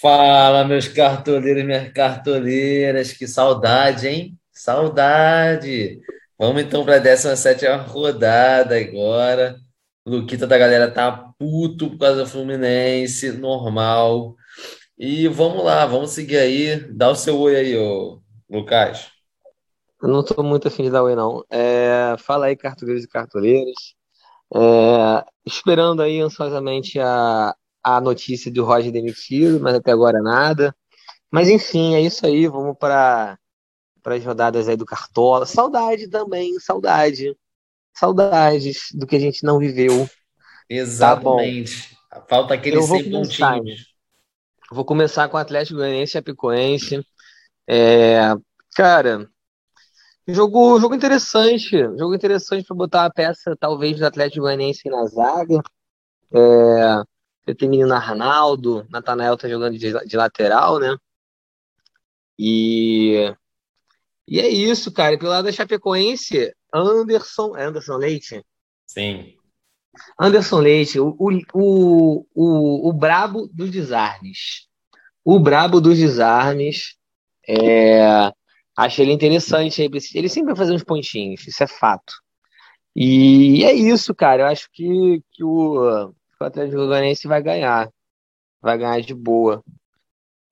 Fala, meus cartoleiros e minhas cartoleiras, que saudade, hein? Saudade! Vamos então para a 17 rodada agora. Luquita da galera tá puto por causa do Fluminense, normal. E vamos lá, vamos seguir aí. Dá o seu oi aí, ô Lucas. Eu não estou muito afim de dar oi, não. É, fala aí, cartoleiros e cartoleiras. É, esperando aí ansiosamente a, a notícia do Roger demitido, mas até agora nada. Mas enfim, é isso aí. Vamos para as rodadas aí do Cartola. Saudade também, saudade. Saudades do que a gente não viveu. Exatamente. Tá Falta aqueles 100 pontinhos. Vou começar com o Atlético Goianiense e Apicoense. É, cara, jogo, jogo interessante. Jogo interessante para botar a peça, talvez, do Atlético Goianiense na zaga. É, você tem menino Arnaldo, Natanael tá jogando de, de lateral, né? E, e é isso, cara. E pelo lado da Chapecoense, Anderson. É Anderson Leite? Sim. Anderson Leite, o, o, o, o, brabo dos desarmes. O brabo dos desarmes. É, acho ele interessante. Ele sempre vai fazer uns pontinhos, isso é fato. E é isso, cara. Eu acho que, que o, o Atlético Goianiense vai ganhar. Vai ganhar de boa.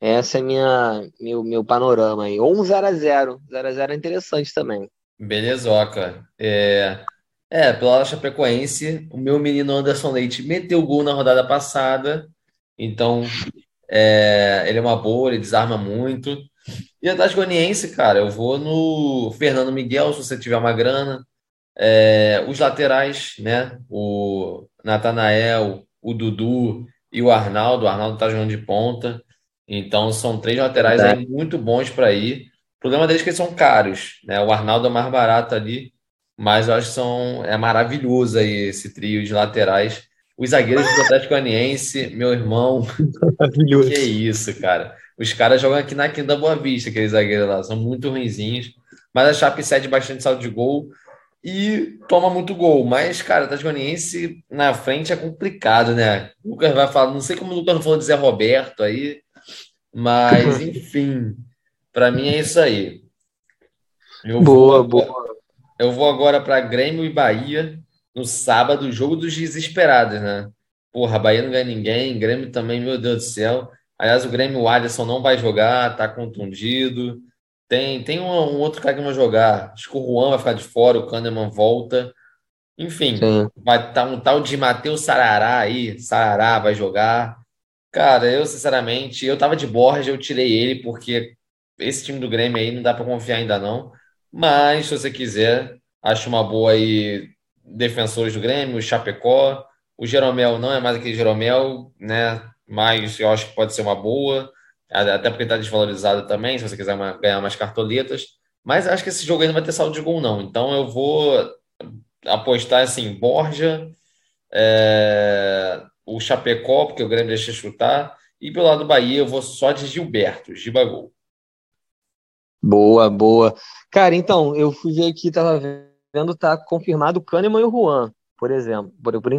Essa é minha meu, meu panorama aí. Ou um 0x0. 0x0 é interessante também. Belezoca. É, é pela Chapecoense, o meu menino Anderson Leite meteu gol na rodada passada. Então, é, ele é uma boa, ele desarma muito. E Atlético Goianiense, cara, eu vou no Fernando Miguel, se você tiver uma grana. É, os laterais, né? O Natanael, o Dudu e o Arnaldo. O Arnaldo tá jogando de ponta. Então são três laterais aí muito bons para ir. O problema deles é que eles são caros, né? O Arnaldo é mais barato ali, mas eu acho que são, é maravilhoso aí esse trio de laterais. Os zagueiros do Atlético Goianiense, meu irmão. Maravilhoso. Que isso, cara. Os caras jogam aqui na Quinta Boa Vista, aqueles zagueiros lá, são muito ruinzinhos. Mas a Chape cede bastante saldo de gol e toma muito gol. Mas, cara, o Goianiense na frente é complicado, né? O Lucas vai falar, não sei como o Lucas não falou de Zé Roberto aí, mas, enfim, para mim é isso aí. Eu boa, vou, boa. Eu vou agora para Grêmio e Bahia no sábado, jogo dos desesperados, né? Porra, Bahia não ganha ninguém, Grêmio também, meu Deus do céu. Aliás, o Grêmio, o Alisson não vai jogar, tá contundido. Tem, tem um, um, outro cara que vai jogar. Acho que o Juan vai ficar de fora, o Kahneman volta. Enfim, Sim. vai estar tá um tal de Matheus Sarará aí. Sarará vai jogar. Cara, eu sinceramente, eu tava de Borja, eu tirei ele porque esse time do Grêmio aí não dá para confiar ainda não. Mas se você quiser, acho uma boa aí defensores do Grêmio, o Chapecó. O Jeromel não é mais aquele Jeromel, né? Mas eu acho que pode ser uma boa até porque está desvalorizado também, se você quiser uma, ganhar mais cartoletas. Mas acho que esse jogo aí não vai ter saldo de gol, não. Então eu vou apostar assim, Borja, é, o Chapecó, porque o Grêmio deixa chutar, e pelo lado do Bahia eu vou só de Gilberto, Gibagol. Boa, boa. Cara, então, eu fui ver aqui, tava vendo, tá confirmado o Kahneman e o Juan, por exemplo, por, por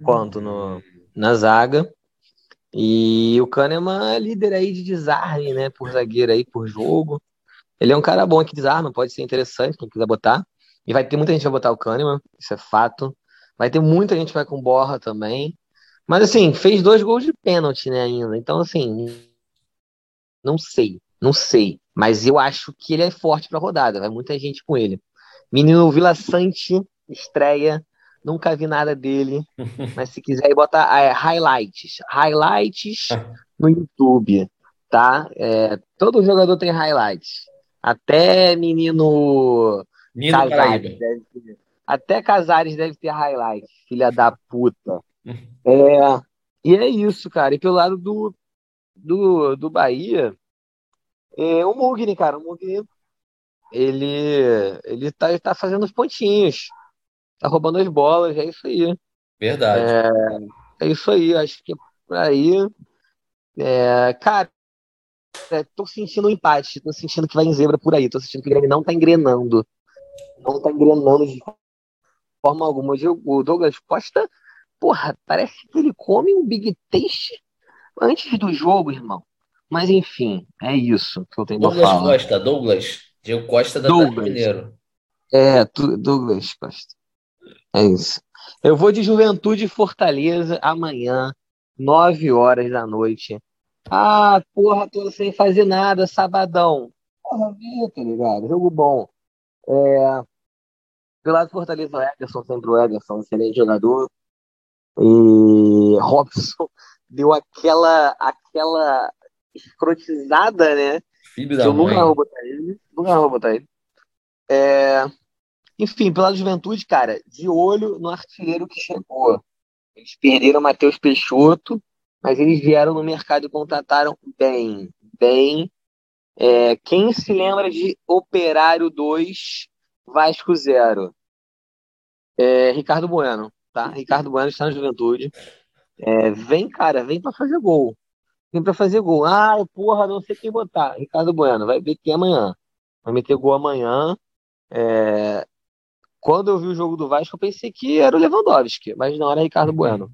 enquanto, no, na zaga. E o Kahneman é líder aí de desarme, né? Por zagueiro aí, por jogo. Ele é um cara bom que desarma, pode ser interessante, quem quiser botar. E vai ter muita gente que vai botar o Kahneman, isso é fato. Vai ter muita gente que vai com Borra também. Mas assim, fez dois gols de pênalti, né, ainda. Então, assim, não sei, não sei. Mas eu acho que ele é forte pra rodada, vai muita gente com ele. Menino Vila Sante, estreia Nunca vi nada dele. Mas se quiser aí botar é, highlights. Highlights no YouTube, tá? É, todo jogador tem highlights. Até menino Nino Casares deve ter, até Casares deve ter highlights, filha da puta. É, e é isso, cara. E pelo lado do, do, do Bahia, é, o Mugni, cara, o Mugni, ele, ele tá, tá fazendo os pontinhos tá roubando as bolas, é isso aí. Verdade. É, é isso aí, acho que é por aí. É, cara, é, tô sentindo um empate, tô sentindo que vai em zebra por aí, tô sentindo que o Grêmio não tá engrenando. Não tá engrenando de forma alguma. O Douglas Costa, porra, parece que ele come um Big Taste antes do jogo, irmão. Mas enfim, é isso que eu tenho Douglas falar. Costa, Douglas. Diego Costa da Douglas. Mineiro. É, tu, Douglas Costa. É isso. Eu vou de Juventude Fortaleza amanhã, 9 horas da noite. Ah, porra, tô sem fazer nada, sabadão. Porra, vi, tá ligado? Jogo bom. É, pelo lado do Fortaleza, o Ederson, sempre o Ederson, excelente jogador. E Robson deu aquela, aquela escrotizada, né? Filho da Eu nunca mãe. vou botar ele. Nunca vou botar ele. É, Enfim, pela juventude, cara, de olho no artilheiro que chegou. Eles perderam o Matheus Peixoto, mas eles vieram no mercado e contrataram bem. Bem. É, quem se lembra de Operário 2, Vasco 0? É, Ricardo Bueno, tá? Ricardo Bueno está na juventude. É, vem, cara, vem pra fazer gol. Vem pra fazer gol. Ah, porra, não sei quem botar. Ricardo Bueno, vai ver é amanhã. Vai meter gol amanhã. É, Quando eu vi o jogo do Vasco, eu pensei que era o Lewandowski, mas não era Ricardo Bueno.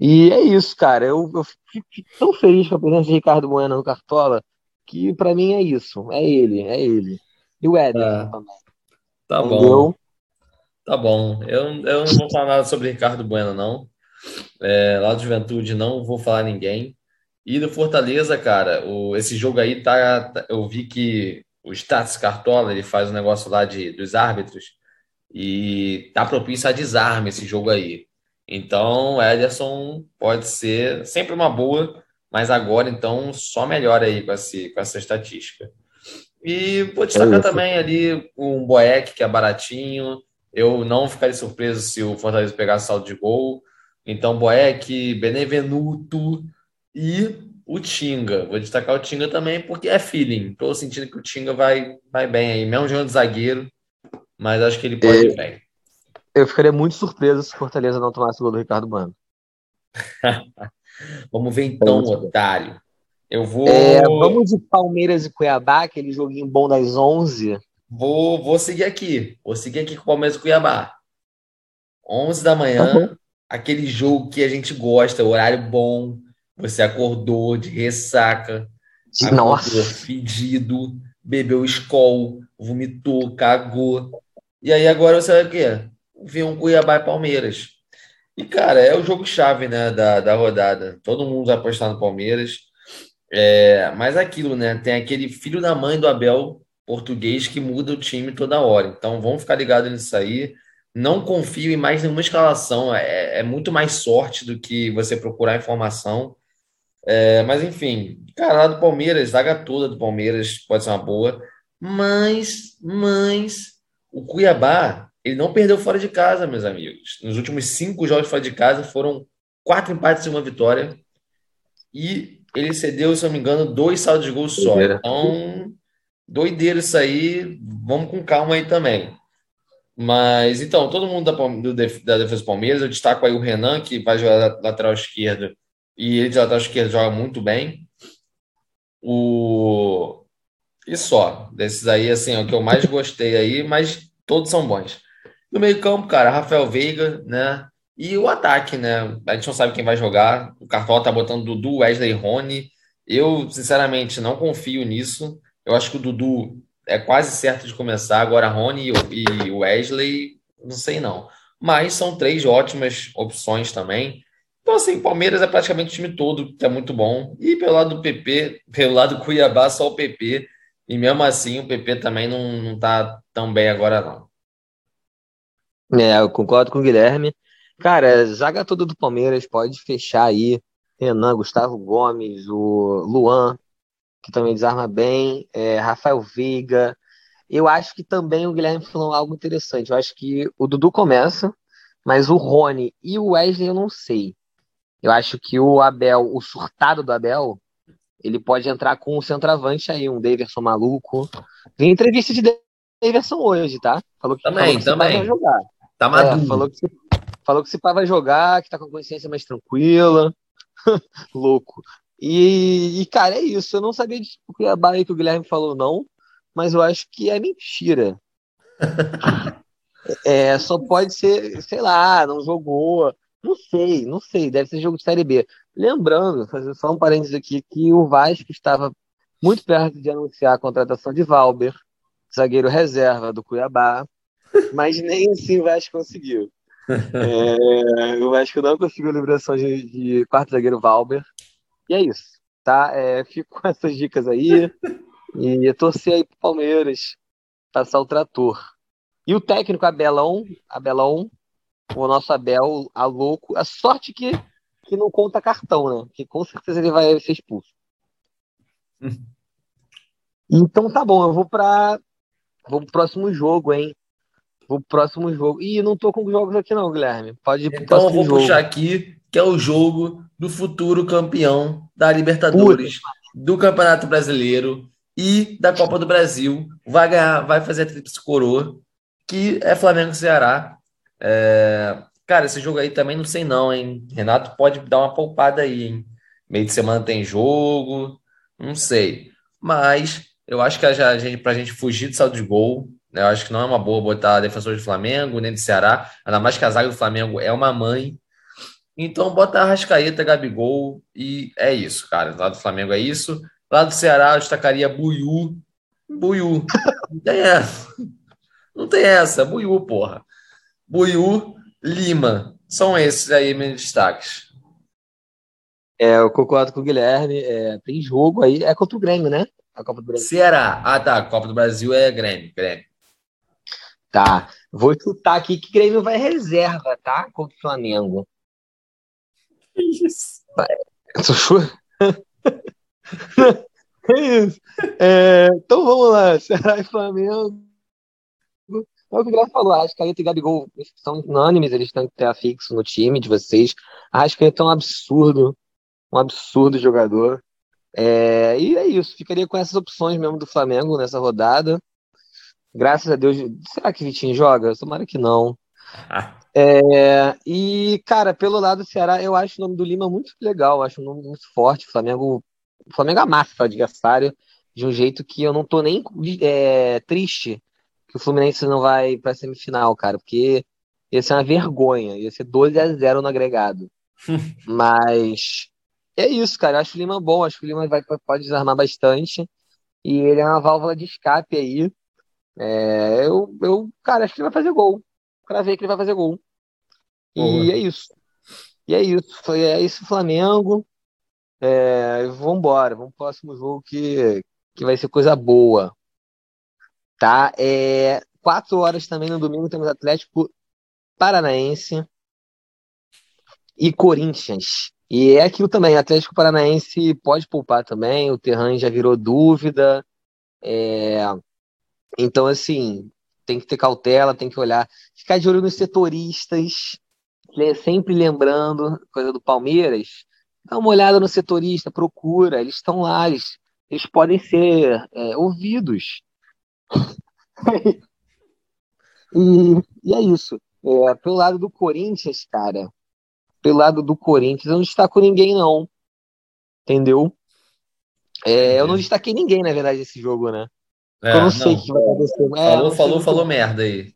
E é isso, cara. Eu, eu fico tão feliz com a presença de Ricardo Bueno no Cartola que pra mim é isso. É ele, é ele. E o Ederson Ah, também. Tá bom, Entendeu? tá bom. Eu, eu não vou falar nada sobre Ricardo Bueno, não. É, lá do Juventude não vou falar ninguém. E do Fortaleza, cara, o, esse jogo aí tá, tá- Eu vi que o Stats Cartola ele faz um negócio lá de, dos árbitros e tá propício a desarme esse jogo aí. Então, Ederson pode ser sempre uma boa, mas agora então só melhora aí com, esse, com essa estatística. E vou É destacar isso. também ali um Boeck, que é baratinho. Eu não ficaria surpreso se o Fortaleza pegasse saldo de gol. Então, Boeck, Benevenuto e o Tinga. Vou destacar o Tinga também porque é feeling. Tô sentindo que o Tinga vai, vai bem aí, mesmo jogando de zagueiro, mas acho que ele pode ir bem. Eu ficaria muito surpreso se o Fortaleza não tomasse o gol do Ricardo Bueno. Vamos ver então, É otário. Eu vou, É, vamos de Palmeiras e Cuiabá, aquele joguinho bom das 11. vou, vou seguir aqui. Vou seguir aqui com o Palmeiras e Cuiabá. 11 da manhã, bom. aquele jogo que a gente gosta, horário bom. Você acordou de ressaca, acordou Nossa, fedido, bebeu Skol, vomitou, cagou. E aí agora você vai o quê? Ver um Cuiabá e Palmeiras. E, cara, é o jogo-chave, né, da, da rodada. Todo mundo vai apostar no Palmeiras. É, mas é aquilo, né? Tem aquele filho da mãe do Abel português que muda o time toda hora. Então vamos ficar ligados nisso aí. Não confio em mais nenhuma escalação. É, é muito mais sorte do que você procurar informação. É, mas enfim, cara, lá do Palmeiras, zaga toda do Palmeiras pode ser uma boa. Mas, mas o Cuiabá, ele não perdeu fora de casa, meus amigos. Nos últimos cinco jogos fora de casa foram quatro empates e uma vitória. E ele cedeu, se não me engano, dois saldos de gol só. Doideira. Então, doideiro isso aí. Vamos com calma aí também. Mas então, todo mundo da, do da defesa do Palmeiras, eu destaco aí o Renan, que vai jogar la- lateral esquerdo, e ele de lateral esquerdo joga muito bem. O... E só, desses aí, assim, é o que eu mais gostei aí, mas todos são bons. No meio-campo, cara, Rafael Veiga, né? E o ataque, né? A gente não sabe quem vai jogar. O Cartola tá botando Dudu, Wesley Rony. Eu, sinceramente, não confio nisso. Eu acho que o Dudu é quase certo de começar. Agora, Rony e Wesley, não sei não. Mas são três ótimas opções também. Então, assim, Palmeiras é praticamente o time todo, que é muito bom. E pelo lado do PP, pelo lado do Cuiabá, só o PP. E mesmo assim, o PP também não, não tá tão bem agora, não. É, eu concordo com o Guilherme. Cara, zaga toda do Palmeiras, pode fechar aí. Renan, Gustavo Gomes, o Luan, que também desarma bem, é, Rafael Veiga. Eu acho que também o Guilherme falou algo interessante. Eu acho que o Dudu começa, mas o Rony e o Wesley eu não sei. Eu acho que o Abel, o surtado do Abel, ele pode entrar com o centroavante aí, um Daverson maluco. Vi entrevista de Daverson hoje, tá? Falou que, Também, falou que também. vai jogar. Tá É, maduro. falou que, se- falou que esse pai vai jogar, que tá com a consciência mais tranquila. Louco. E, e, cara, é isso. Eu não sabia de Cuiabá aí que o Guilherme falou, não, mas eu acho que é mentira. É, só pode ser, sei lá, não jogou. Não sei, não sei, deve ser jogo de Série B. Lembrando, fazer só um parênteses aqui, que o Vasco estava muito perto de anunciar a contratação de Valber, zagueiro reserva do Cuiabá, mas nem assim o Vasco conseguiu. É, o Vasco não conseguiu a liberação de, de quarto zagueiro Valber. E é isso, tá? É, fico com essas dicas aí. E torcer aí pro Palmeiras passar o trator. E o técnico Abelão, Abelão, o nosso Abel, a louco. A sorte que, que não conta cartão, né? Que com certeza ele vai ser expulso. Então tá bom, eu vou para vou pro próximo jogo, hein? Vou pro próximo jogo. Ih, não tô com jogos aqui não, Guilherme. Pode ir pro então próximo eu vou jogo. puxar aqui, que é o jogo do futuro campeão da Libertadores, do Campeonato Brasileiro e da Copa do Brasil. Vai ganhar, vai fazer a tríplice coroa, que é Flamengo e Ceará. É, Cara, esse jogo aí também não sei não, hein? Renato pode dar uma poupada aí, hein? Meio de semana tem jogo, não sei. Mas eu acho que a gente, pra gente fugir de saldo de gol, né? Eu acho que não é uma boa botar defensor de Flamengo, nem de Ceará, ainda mais que a zaga do Flamengo é uma mãe. Então bota Arrascaeta, Gabigol e é isso, cara. Do lado do Flamengo é isso. Lá do Ceará eu destacaria Buiú. Buiú. Não tem essa. Não tem essa. Buiú, porra. Buiú, Lima. São esses aí meus destaques. É, eu concordo com o Guilherme. É, tem jogo aí. É contra o Grêmio, né? A Copa do Brasil. Ceará. Ah, tá. Copa do Brasil é Grêmio. Grêmio. Tá. Vou chutar aqui que Grêmio vai reserva, tá? Contra o Flamengo. Que isso? Eu sou É isso. É, então vamos lá. Ceará e Flamengo. É o que o Guilherme falou, a Arrascaeta e Gabigol são unânimes, eles têm que ter afixo no time de vocês. A Arrascaeta é um absurdo, um absurdo jogador. É, e é isso, ficaria com essas opções mesmo do Flamengo nessa rodada. Graças a Deus. Será que Vitinho joga? Tomara que não. É, e, cara, pelo lado do Ceará, eu acho o nome do Lima muito legal, acho um nome muito forte. O Flamengo, o Flamengo amassa o adversário de um jeito que eu não tô nem é, triste que o Fluminense não vai pra semifinal, cara, porque ia ser uma vergonha, ia ser 12 a 0 no agregado. Mas é isso, cara. Eu acho o Lima bom, acho que o Lima vai, pode desarmar bastante. E ele é uma válvula de escape aí. É, eu, eu, cara, acho que ele vai fazer gol. Pra ver que ele vai fazer gol. E Boa. é isso. E é isso. Foi, é isso, Flamengo. É, vambora. Vamos pro próximo jogo que, que vai ser coisa boa. Tá? É, quatro horas também no domingo temos Atlético Paranaense e Corinthians. E é aquilo também, Atlético Paranaense pode poupar também, o Terran já virou dúvida. É, então, assim, tem que ter cautela, tem que olhar, ficar de olho nos setoristas, sempre lembrando, coisa do Palmeiras, dá uma olhada no setorista, procura, eles estão lá, eles, eles podem ser é, ouvidos. E, e é isso. É, pelo lado do Corinthians, cara, pelo lado do Corinthians, eu não destaco ninguém, não. Entendeu? É, eu não destaquei ninguém, na verdade, esse jogo, né? É, eu não sei o não. que vai acontecer. É, Falou, não falou, falou merda aí.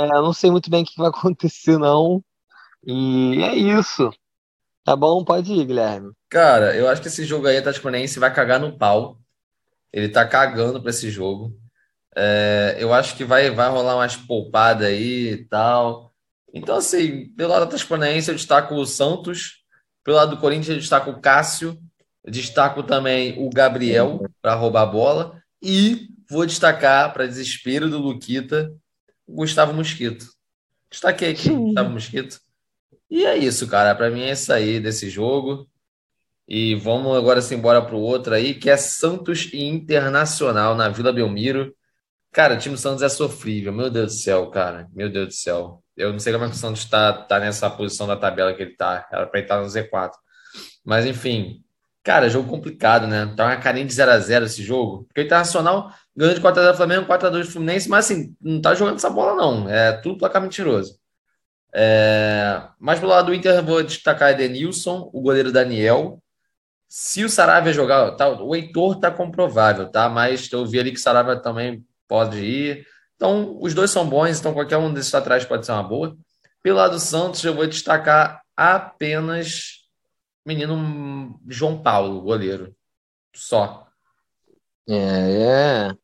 é, eu não sei muito bem o que vai acontecer, não. E é isso. Tá bom? Pode ir, Guilherme. Cara, eu acho que esse jogo aí, o Atlético Paranaense vai cagar no pau. Ele tá cagando pra esse jogo. É, eu acho que vai, vai rolar umas poupadas aí e tal. Então, assim, pelo lado do Atlético Paranaense, eu destaco o Santos. Pelo lado do Corinthians, eu destaco o Cássio. Destaco também o Gabriel para roubar a bola. E vou destacar, para desespero do Luquita, o Gustavo Mosquito. Destaquei aqui, Gustavo Mosquito. E é isso, cara. Para mim é isso aí desse jogo. E vamos agora sim embora pro outro aí, que é Santos e Internacional na Vila Belmiro. Cara, o time do Santos é sofrível, meu Deus do céu, cara. Meu Deus do céu. Eu não sei como é que o Santos tá, tá nessa posição da tabela que ele tá. Era pra ele estar no Z4. Mas enfim, cara, jogo complicado, né? Tá uma carinha de 0x0 esse jogo. Porque o Internacional ganhou de 4x0 do Flamengo, 4x2 do Fluminense, mas assim, não tá jogando essa bola, não. É tudo placar mentiroso. É, Mas pelo lado do Inter, vou destacar Edenilson, o goleiro Daniel. Se o Saravia jogar, tá, o Heitor tá comprovável, tá? Mas eu vi ali que o Saravia também pode ir. Então, os dois são bons, então qualquer um desses atrás pode ser uma boa. Pelo lado do Santos, eu vou destacar apenas menino João Paulo, goleiro. Só. É, é.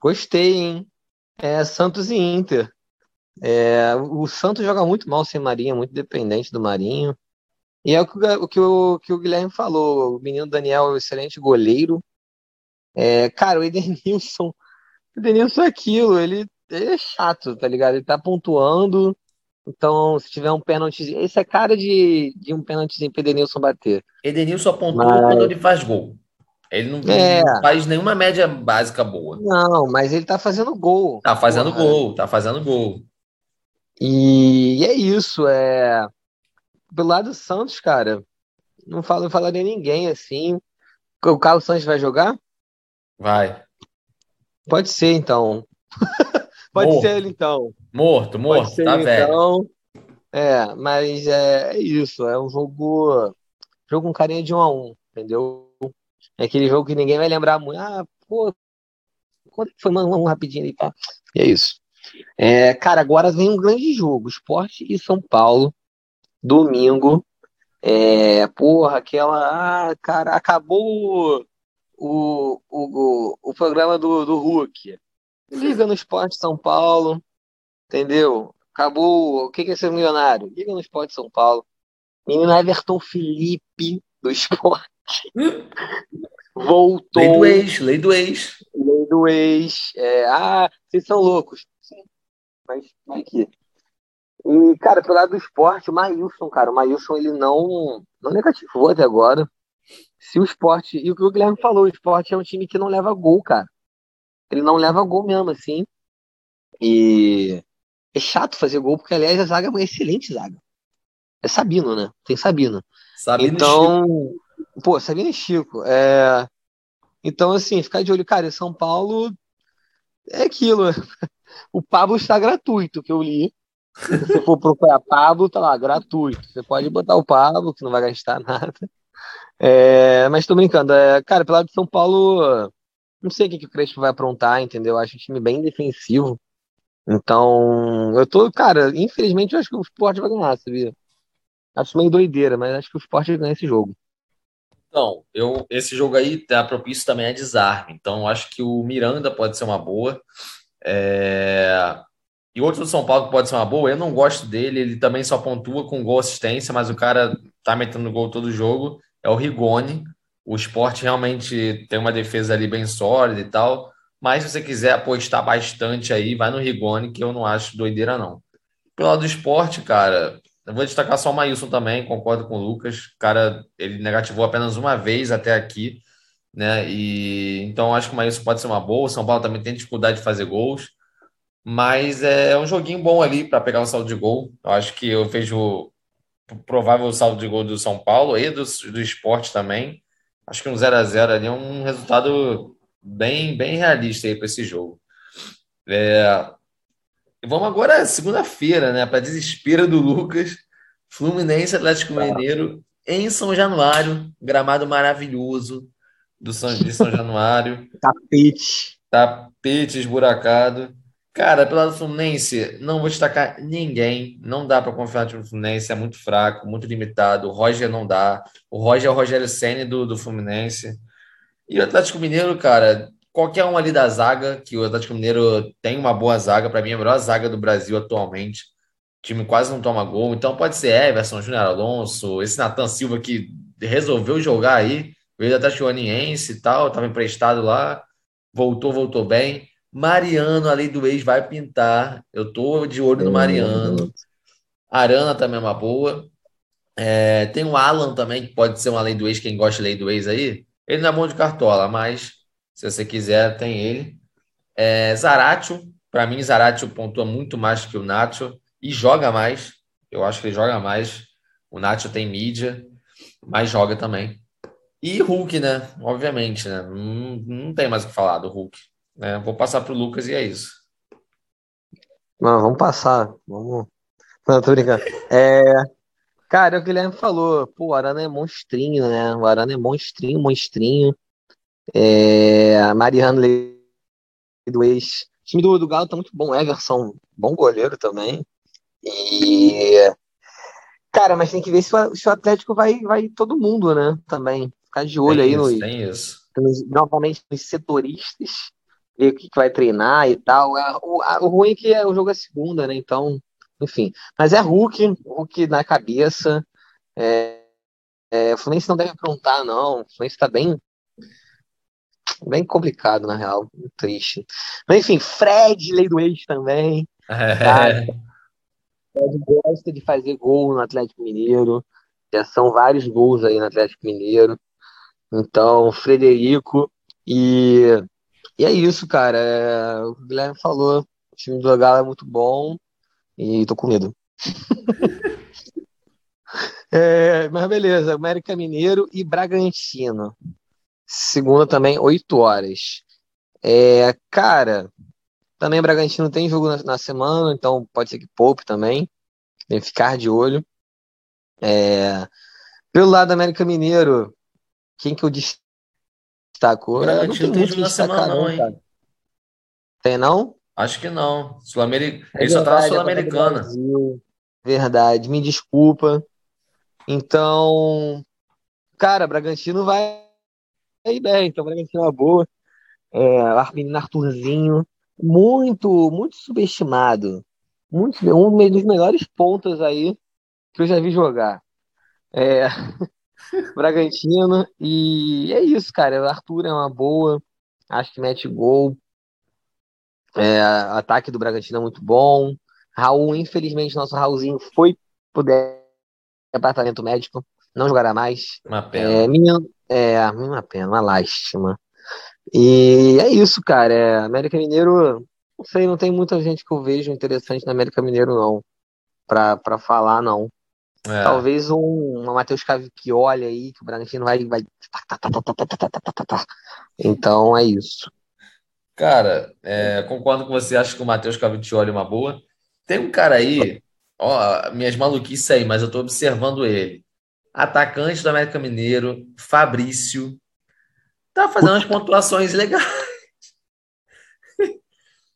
Gostei, hein? É Santos e Inter. É, o Santos joga muito mal sem Marinho, muito dependente do Marinho. E é o que o, que o, que o Guilherme falou. O menino Daniel é um excelente goleiro. É, cara, o Edenilson. O Edenilson é aquilo, ele, ele é chato, tá ligado? Ele tá pontuando. Então, se tiver um pênalti. Esse é cara de, de um pênaltizinho pro Edenilson bater. Edenilson apontou mas... quando ele faz gol. Ele não, é. não, faz nenhuma média básica boa. Não, mas ele tá fazendo gol. Tá fazendo porra. gol, tá fazendo gol. E, e é isso, é. Do lado do Santos, cara, não, falo, não falaria ninguém assim. O Carlos Santos vai jogar? Vai. Pode ser, então. Pode morto. ser ele, então. Morto, morto, ser tá velho. Então. É, mas é, é, isso, é um jogo. Jogo com carinha de um a um, entendeu? É aquele jogo que ninguém vai lembrar muito. Ah, pô, quando foi? Mano, vamos rapidinho aí, tá? E é isso. É, cara, agora vem um grande jogo. Esporte e São Paulo, domingo. É, porra, aquela. Ah, cara, acabou o, o, o, programa do, do Hulk. Liga no Esporte São Paulo, entendeu? Acabou. O que é ser milionário? Liga no Esporte São Paulo. Menino Everton Felipe do Esporte. Voltou. Lei do ex, lei do ex. Lei do ex. É, ah, vocês são loucos. Sim. Mas vai aqui. E, cara, pelo lado do esporte, o Maílson, cara, o Maílson, ele não, não negativou até agora. Se o esporte. E o que o Guilherme falou, o esporte é um time que não leva gol, cara. Ele não leva gol mesmo, assim. E é chato fazer gol, porque, aliás, a zaga é uma excelente zaga. É Sabino, né? Tem Sabino. Sabino então, Chico. pô, Sabino e Chico. É... Então, assim, ficar de olho, cara, em São Paulo é aquilo. O Pablo está gratuito, que eu li. Se você for procurar Pablo, tá lá, gratuito. Você pode botar o Pablo, que não vai gastar nada. É, mas tô brincando. É, cara, pelo lado de São Paulo, não sei o que, que o Crespo vai aprontar, entendeu? Acho um time bem defensivo. Então, eu tô, cara, infelizmente eu acho que o Sport vai ganhar, sabia? Acho meio doideira, mas acho que o Sport vai ganhar esse jogo. Então, eu, esse jogo aí tá propício também a desarme. Então, acho que o Miranda pode ser uma boa. É... E outro do São Paulo que pode ser uma boa, eu não gosto dele, ele também só pontua com gol assistência, mas o cara tá metendo gol todo jogo, é o Rigoni. O esporte realmente tem uma defesa ali bem sólida e tal, mas se você quiser apostar bastante aí, vai no Rigoni, que eu não acho doideira não. Pelo lado do esporte, cara, eu vou destacar só o Maílson também, concordo com o Lucas. Cara, ele negativou apenas uma vez até aqui, né? E então acho que o Maílson pode ser uma boa. O São Paulo também tem dificuldade de fazer gols, mas é um joguinho bom ali para pegar o saldo de gol. Eu acho que eu vejo provável saldo de gol do São Paulo e do, do esporte também. Acho que um 0 a 0 ali é um resultado bem, bem realista para esse jogo. É, vamos agora segunda-feira, né? Para desespero do Lucas, Fluminense Atlético Mineiro em São Januário, gramado maravilhoso do São, de São Januário. Tapete. Tapete esburacado. Cara, pelo lado do Fluminense, não vou destacar ninguém. Não dá para confiar no time do Fluminense, é muito fraco, muito limitado. O Roger não dá. O Roger é o Rogério Senna do, do Fluminense. E o Atlético Mineiro, cara, qualquer um ali da zaga, que o Atlético Mineiro tem uma boa zaga, para mim é a melhor zaga do Brasil atualmente. O time quase não toma gol, então pode ser Everson, Júnior Alonso, esse Natan Silva que resolveu jogar aí, veio da Atlético Goianiense e tal, estava emprestado lá, voltou, voltou bem. Mariano, além do ex, vai pintar. Eu tô de olho no Mariano. Arana também é uma boa. É, tem o Alan também, que pode ser um além do ex, quem gosta de lei do ex aí. Ele não é bom de cartola, mas se você quiser, tem ele. É, Zaratio, para mim, Zaratio pontua muito mais que o Nacho e joga mais. Eu acho que ele joga mais. O Nacho tem mídia, mas joga também. E Hulk, né? Obviamente, né? Não, não tem mais o que falar do Hulk. Né? Vou passar para o Lucas e é isso. Não, vamos passar. Vamos. Não, tô brincando. É, cara, é o Guilherme falou, pô, o Arana é monstrinho, né? O Arana é monstrinho, monstrinho. É, Mariano do ex. O time do, do Galo tá muito bom. Everson, bom goleiro também. E. Cara, mas tem que ver se o, se o Atlético vai, vai todo mundo, né? Também. Ficar de olho Tem aí isso, nos, tem isso. nos- novamente nos setoristas, ver o que, vai treinar e tal. É, O, o ruim é que é- o jogo é segunda, né? Então, enfim. Mas é Hulk, Hulk na cabeça. É, é, o Fluminense não deve aprontar, não. O Fluminense tá bem, bem complicado, na real. Triste. Mas enfim, Fred, lei do ex também. É, Fred gosta de fazer gol no Atlético Mineiro. Já são vários gols aí no Atlético Mineiro. Então, Frederico. E, e é isso, cara. É, o Guilherme falou. O time do Galo é muito bom. E tô com medo. É, mas beleza, América Mineiro e Bragantino. Segunda também, 8 horas. É, cara, também Bragantino tem jogo na, na semana, então pode ser que poupe também. Tem que ficar de olho. É, pelo lado do América Mineiro, quem que eu destaco? O É, não tem muito que destacar, semana, não, hein? cara. Tem não? Acho que não. Sul-Ameri- É Ele só tá na é Sul-Americana. Verdade, me desculpa. Então, cara, Bragantino vai aí bem. Então, Bragantino é uma boa. É, menino Arthurzinho, muito, muito subestimado. Muito, um dos melhores pontas aí que eu já vi jogar. É, Bragantino. E é isso, cara. O Arthur é uma boa. Acho que mete gol. É, ataque do Bragantino é muito bom. Raul, infelizmente, nosso Raulzinho foi pro departamento médico. Não jogará mais. Uma É, pena. minha, é, uma pena, uma lástima. E é isso, cara. É, América Mineiro, não sei, não tem muita gente que eu vejo interessante na América Mineiro, não. Pra, pra falar, não. É. Talvez um, uma Matheus Cavicchioli aí, que o Bragantino vai. vai... Então é isso. Cara, é, concordo com você, acho que o Matheus Cavicchioli é uma boa. Tem um cara aí, ó, minhas maluquices aí, mas eu tô observando ele. Atacante do América Mineiro, Fabrício. Tá fazendo umas pontuações legais.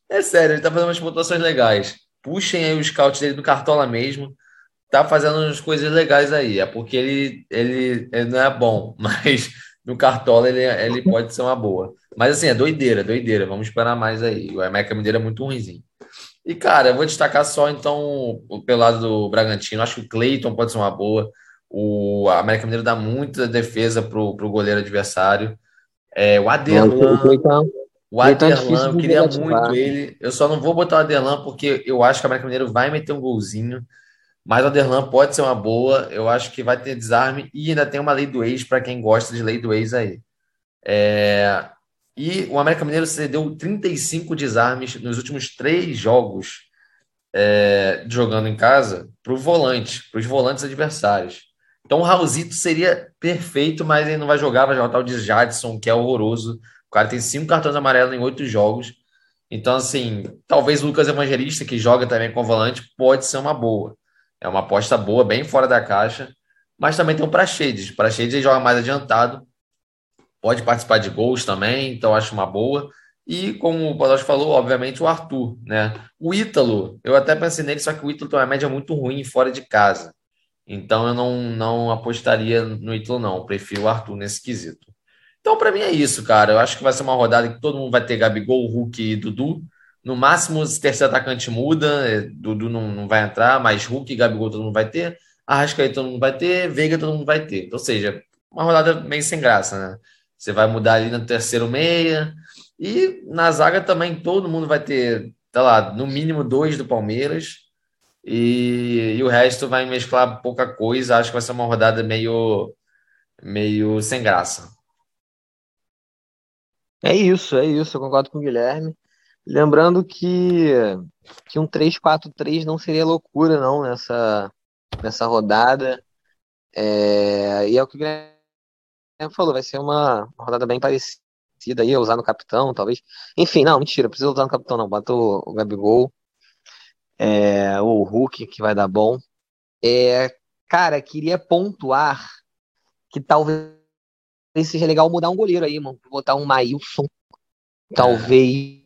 É sério, ele tá fazendo umas pontuações legais. Puxem aí o scout dele do Cartola mesmo. Tá fazendo umas coisas legais aí. É porque ele, ele, ele não é bom, mas no Cartola ele, ele pode ser uma boa. Mas assim, é doideira, doideira. Vamos esperar mais aí. O América Mineiro é muito ruimzinho. E, cara, eu vou destacar só, então, pelo lado do Bragantino. Acho que o Cleiton pode ser uma boa. O América Mineiro dá muita defesa pro, pro goleiro adversário. É, o Não, o Aderlan, é Aderlan, eu queria muito ele. Eu só não vou botar o Aderlan porque eu acho que o América Mineiro vai meter um golzinho. Mas o Aderlan pode ser uma boa. Eu acho que vai ter desarme. E ainda tem uma lei do ex para quem gosta de lei do ex aí. É, E o América Mineiro cedeu 35 desarmes nos últimos três jogos é, jogando em casa para o volante, para os volantes adversários. Então o Raulzito seria perfeito, mas ele não vai jogar, vai jogar o tal de Jadson, que é horroroso. O cara tem cinco cartões amarelos em oito jogos. Então, assim, talvez o Lucas Evangelista, que joga também com volante, pode ser uma boa. É uma aposta boa, bem fora da caixa. Mas também tem o Praxedes. Praxedes ele joga mais adiantado, pode participar de gols também, então acho uma boa. E como o Podolski falou, obviamente o Arthur, né? O Ítalo, eu até pensei nele, só que o Ítalo tem uma média muito ruim fora de casa. Então eu não, não apostaria no Ítalo, não. Eu prefiro o Arthur nesse quesito. Então, para mim é isso, cara. Eu acho que vai ser uma rodada que todo mundo vai ter Gabigol, Hulk e Dudu. No máximo, se terceiro atacante muda, é, Dudu não, não vai entrar, mas Hulk e Gabigol todo mundo vai ter. Arrascaeta todo mundo vai ter, Veiga todo mundo vai ter. Ou seja, uma rodada meio sem graça, né? Você vai mudar ali no terceiro meia. E na zaga também todo mundo vai ter, tá lá, no mínimo dois do Palmeiras. E, e o resto vai mesclar pouca coisa. Acho que vai ser uma rodada meio, meio sem graça. É isso, é isso, eu concordo com o Guilherme. Lembrando que, que um 3-4-3 não seria loucura, não, nessa, nessa rodada. É, e é o que o Guilherme falou, vai ser uma, uma rodada bem parecida aí, usar no capitão, talvez. Enfim, não, mentira, precisa usar no capitão, não. Bota o, o Gabigol, é, ou o Hulk, que vai dar bom. É, cara, queria pontuar que talvez seja legal mudar um goleiro aí, mano. Botar um Maílson, talvez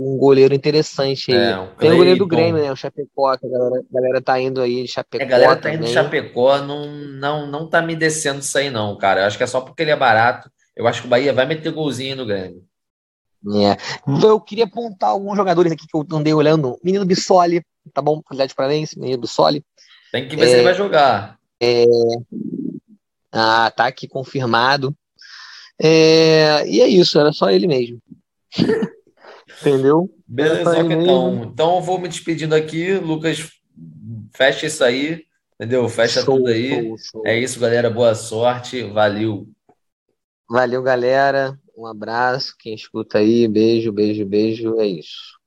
um goleiro interessante aí. É, Tem o goleiro do Grêmio, né? O Chapecó, que a galera, a galera tá indo aí de Chapecó. É, a galera tá indo de Chapecó, não, não, não tá me descendo isso aí, não, cara. Eu acho que é só porque ele é barato. Eu acho que o Bahia vai meter golzinho no Grêmio. É. Eu queria apontar alguns jogadores aqui que eu andei olhando. Menino Bissoli, tá bom? Qualidade parabéns, menino Bissoli. Tem que ver é, se ele vai jogar. É... Ah, tá aqui confirmado. É... E é isso, era só ele mesmo. Entendeu? Beleza, então. Então eu vou me despedindo aqui. Lucas, fecha isso aí. Entendeu? Fecha show, tudo aí. Show, show. É isso, galera. Boa sorte. Valeu. Valeu, galera. Um abraço. Quem escuta aí, beijo, beijo, beijo. É isso.